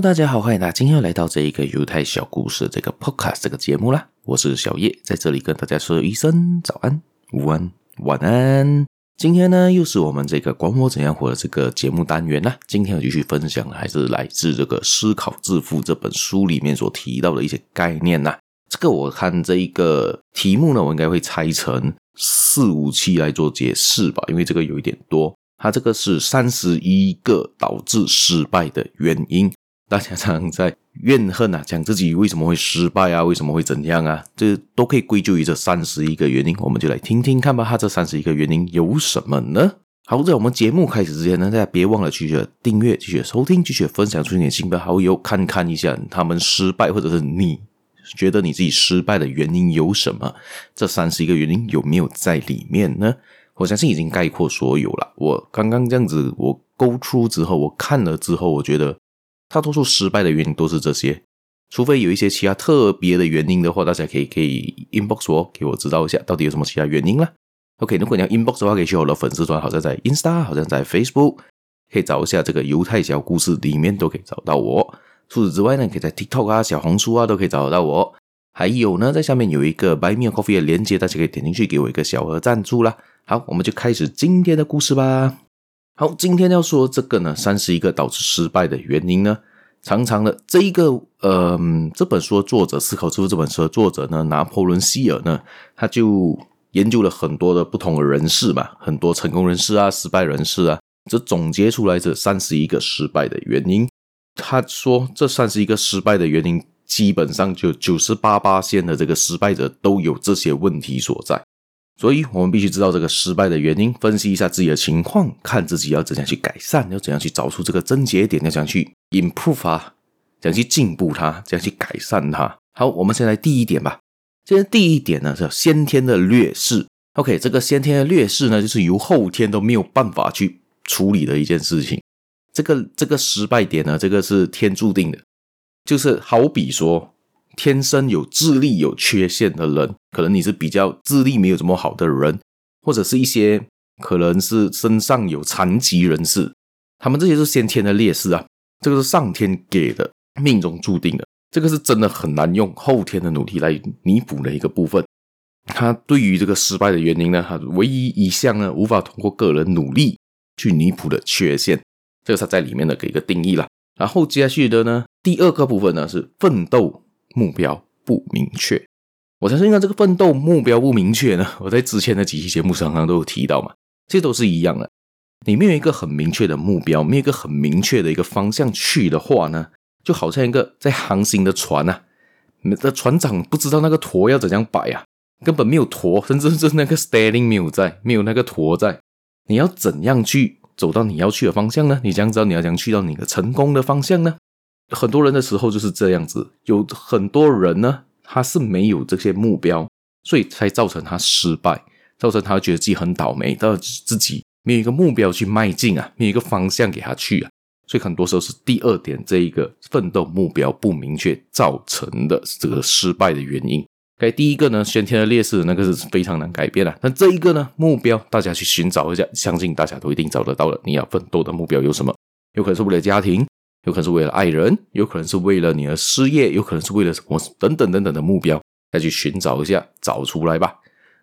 大家好，欢迎大家今天又来到这一个犹太小故事这个 Podcast 这个节目啦。我是小叶，在这里跟大家说一声早安、午安、晚安。今天呢，又是我们这个管我怎样活的这个节目单元啦。今天我继续分享还是来自这个《思考致富》这本书里面所提到的一些概念呐。这个我看这一个题目呢，我应该会拆成四五期来做解释吧，因为这个有一点多。它这个是三十一个导致失败的原因。大家常常在怨恨啊，讲自己为什么会失败啊，为什么会怎样啊？这都可以归咎于这三十一个原因。我们就来听听看吧，它这三十一个原因有什么呢？好，在我们节目开始之前呢，大家别忘了继续订阅、继续收听、继续分享出你的亲朋好友，看看一下他们失败，或者是你觉得你自己失败的原因有什么？这三十一个原因有没有在里面呢？我相信已经概括所有了。我刚刚这样子，我勾出之后，我看了之后，我觉得。大多数失败的原因都是这些，除非有一些其他特别的原因的话，大家可以可以 inbox 我，给我知道一下到底有什么其他原因啦。OK，如果你要 inbox 的话，可以去我的粉丝团，好像在 Insta，好像在 Facebook，可以找一下这个犹太小故事里面都可以找到我。除此之外呢，可以在 TikTok 啊、小红书啊都可以找得到我。还有呢，在下面有一个 Buy Me a Coffee 的链接，大家可以点进去给我一个小额赞助啦。好，我们就开始今天的故事吧。好，今天要说这个呢，三十一个导致失败的原因呢，常常的这一个，呃，这本书的作者思考致富这本书的作者呢，拿破仑希尔呢，他就研究了很多的不同的人士嘛，很多成功人士啊，失败人士啊，这总结出来这三十一个失败的原因。他说，这三十一个失败的原因，基本上就九十八八仙的这个失败者都有这些问题所在。所以我们必须知道这个失败的原因，分析一下自己的情况，看自己要怎样去改善，要怎样去找出这个症结点，要怎样去 improve 啊，怎样去进步它，怎样去改善它。好，我们先来第一点吧。现在第一点呢叫先天的劣势。OK，这个先天的劣势呢，就是由后天都没有办法去处理的一件事情。这个这个失败点呢，这个是天注定的，就是好比说。天生有智力有缺陷的人，可能你是比较智力没有这么好的人，或者是一些可能是身上有残疾人士，他们这些是先天的劣势啊，这个是上天给的，命中注定的，这个是真的很难用后天的努力来弥补的一个部分。他对于这个失败的原因呢，他唯一一项呢，无法通过个人努力去弥补的缺陷，这个是他在里面的给一个定义了。然后接下去的呢，第二个部分呢是奋斗。目标不明确，我相信呢，这个奋斗目标不明确呢，我在之前的几期节目常常都有提到嘛，这都是一样的。你没有一个很明确的目标，没有一个很明确的一个方向去的话呢，就好像一个在航行的船啊，你的船长不知道那个舵要怎样摆啊，根本没有舵，甚至 是那个 steering 没有在，没有那个舵在，你要怎样去走到你要去的方向呢？你怎样知道你要怎样去到你的成功的方向呢？很多人的时候就是这样子，有很多人呢，他是没有这些目标，所以才造成他失败，造成他觉得自己很倒霉，到自己没有一个目标去迈进啊，没有一个方向给他去啊，所以很多时候是第二点这一个奋斗目标不明确造成的这个失败的原因。该第一个呢，先天的劣势那个是非常难改变的，但这一个呢，目标大家去寻找一下，相信大家都一定找得到的。你要奋斗的目标有什么？有可能是为了家庭。有可能是为了爱人，有可能是为了你的事业，有可能是为了什么等等等等的目标，再去寻找一下，找出来吧。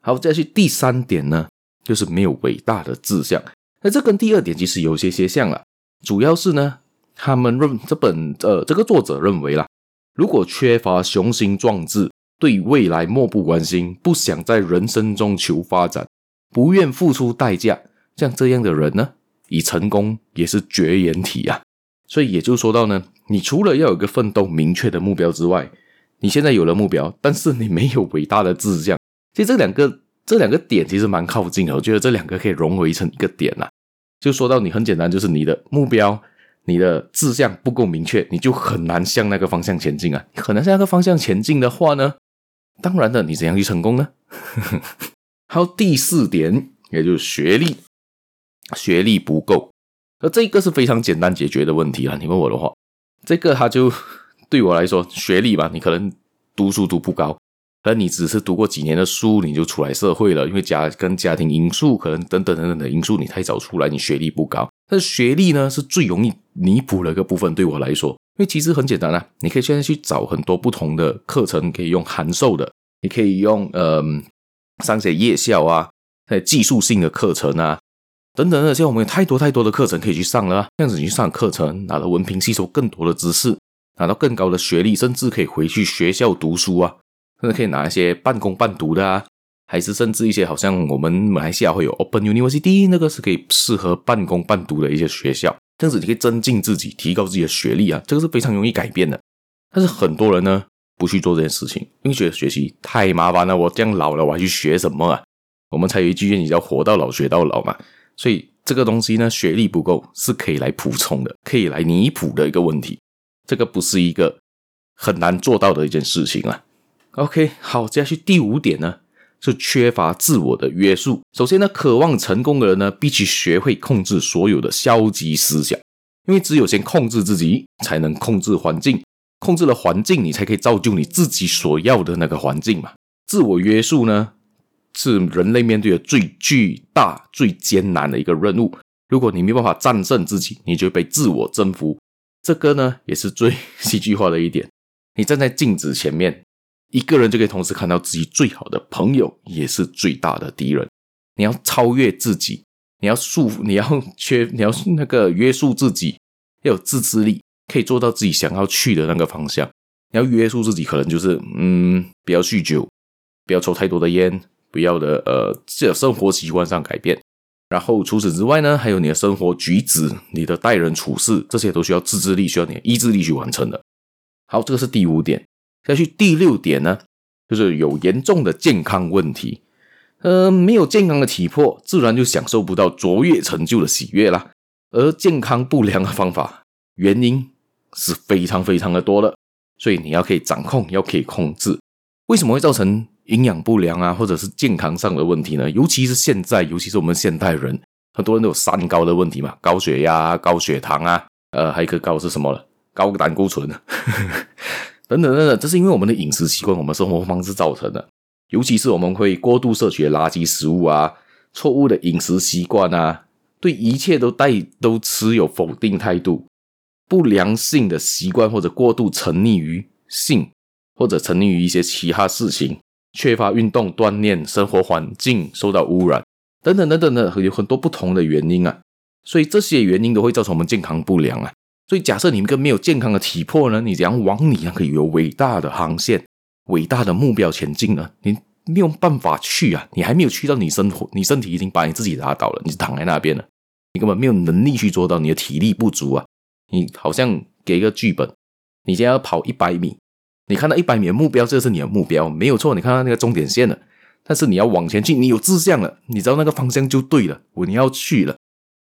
好，再去第三点呢，就是没有伟大的志向。那这跟第二点其实有些些像了，主要是呢，他们认这本呃这个作者认为啦，如果缺乏雄心壮志，对未来漠不关心，不想在人生中求发展，不愿付出代价，像这样的人呢，以成功也是绝缘体啊。所以也就说到呢，你除了要有个奋斗明确的目标之外，你现在有了目标，但是你没有伟大的志向。其实这两个这两个点其实蛮靠近的，我觉得这两个可以融为成一个点呐。就说到你很简单，就是你的目标、你的志向不够明确，你就很难向那个方向前进啊。很难向那个方向前进的话呢，当然的，你怎样去成功呢？还有第四点，也就是学历，学历不够。而这个是非常简单解决的问题啊！你问我的话，这个他就 对我来说，学历吧，你可能读书读不高，可能你只是读过几年的书，你就出来社会了，因为家跟家庭因素，可能等等等等的因素，你太早出来，你学历不高。但是学历呢，是最容易弥补的一个部分，对我来说，因为其实很简单啊，你可以现在去找很多不同的课程，可以用函授的，你可以用呃上些夜校啊，还有技术性的课程啊，等等的，现在我们有太多太多的课程可以去上了啊。这样子你去上课程，拿到文凭，吸收更多的知识，拿到更高的学历，甚至可以回去学校读书啊，甚至可以拿一些半工半读的啊，还是甚至一些好像我们马来西亚会有 Open University，那个是可以适合半工半读的一些学校。这样子你可以增进自己，提高自己的学历啊，这个是非常容易改变的。但是很多人呢不去做这件事情，因为觉得学习太麻烦了。我这样老了，我还去学什么啊？我们才有一句谚语叫“活到老学到老”嘛。所以这个东西呢，学历不够是可以来补充的，可以来弥补的一个问题。这个不是一个很难做到的一件事情啊。OK，好，接下去第五点呢。是缺乏自我的约束。首先呢，渴望成功的人呢，必须学会控制所有的消极思想，因为只有先控制自己，才能控制环境。控制了环境，你才可以造就你自己所要的那个环境嘛。自我约束呢，是人类面对的最巨大、最艰难的一个任务。如果你没办法战胜自己，你就被自我征服。这个呢，也是最戏剧化的一点。你站在镜子前面。一个人就可以同时看到自己最好的朋友，也是最大的敌人。你要超越自己，你要束缚，你要缺，你要那个约束自己，要有自制力，可以做到自己想要去的那个方向。你要约束自己，可能就是嗯，不要酗酒，不要抽太多的烟，不要的呃，这生活习惯上改变。然后除此之外呢，还有你的生活举止，你的待人处事，这些都需要自制力，需要你的意志力去完成的。好，这个是第五点。下去第六点呢，就是有严重的健康问题，呃，没有健康的体魄，自然就享受不到卓越成就的喜悦啦。而健康不良的方法，原因是非常非常的多的，所以你要可以掌控，要可以控制。为什么会造成营养不良啊，或者是健康上的问题呢？尤其是现在，尤其是我们现代人，很多人都有三高的问题嘛，高血压、高血糖啊，呃，还有一个高是什么了？高胆固醇。等等等等，这是因为我们的饮食习惯、我们生活方式造成的。尤其是我们会过度摄取垃圾食物啊，错误的饮食习惯啊，对一切都带都持有否定态度，不良性的习惯或者过度沉溺于性，或者沉溺于一些其他事情，缺乏运动锻炼，生活环境受到污染，等等等等的，有很多不同的原因啊。所以这些原因都会造成我们健康不良啊。所以，假设你一个没有健康的体魄呢，你怎样往你那个有伟大的航线、伟大的目标前进呢？你没有办法去啊！你还没有去到你生活，你身体已经把你自己打倒了，你就躺在那边了，你根本没有能力去做到，你的体力不足啊！你好像给一个剧本，你现在要跑一百米，你看到一百米的目标，这是你的目标，没有错，你看到那个终点线了，但是你要往前去，你有志向了，你知道那个方向就对了，我你要去了。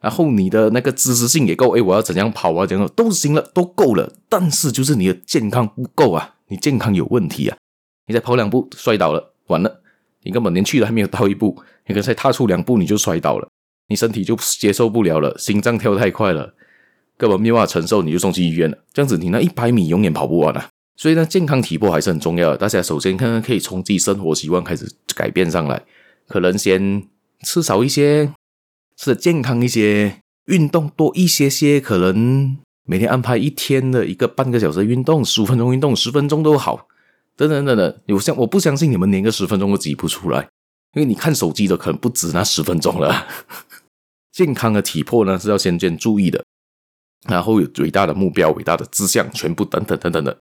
然后你的那个知识性也够，诶，我要怎样跑啊？怎样都行了，都够了。但是就是你的健康不够啊，你健康有问题啊！你再跑两步摔倒了，完了，你根本连去都还没有到一步，你可能才踏出两步你就摔倒了，你身体就接受不了了，心脏跳太快了，根本没有办法承受，你就送去医院了。这样子，你那一百米永远跑不完啊！所以呢，健康体魄还是很重要的。大家首先看看可以从自己生活习惯开始改变上来，可能先吃少一些。吃的健康一些，运动多一些些，可能每天安排一天的一个半个小时的运动，十五分钟运动，十分钟都好。等等等等，我相我不相信你们连个十分钟都挤不出来，因为你看手机的可能不止那十分钟了。健康的体魄呢是要先先注意的，然后有伟大的目标、伟大的志向，全部等等等等的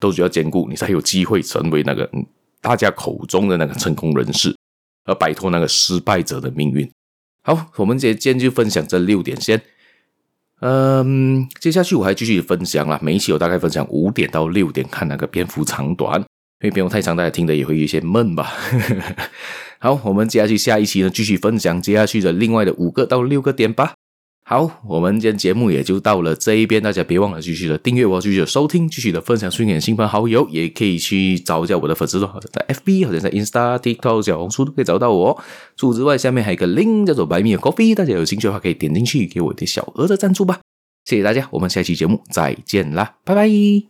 都需要兼顾，你才有机会成为那个大家口中的那个成功人士，而摆脱那个失败者的命运。好，我们今天就分享这六点先。嗯，接下去我还继续分享啦。每一期我大概分享五点到六点，看那个篇幅长短，因为篇幅太长，大家听的也会有些闷吧。好，我们接下去下一期呢，继续分享接下去的另外的五个到六个点吧。好，我们今天节目也就到了这一边，大家别忘了继续的订阅我，继续的收听，继续的分享出给亲朋好友，也可以去找一下我的粉丝团，在 FB，或者在 Insta、TikTok、小红书都可以找到我。除此之外，下面还有一个 link 叫做 Buy Me Coffee，大家有兴趣的话可以点进去给我一点小额的赞助吧。谢谢大家，我们下期节目再见啦，拜拜。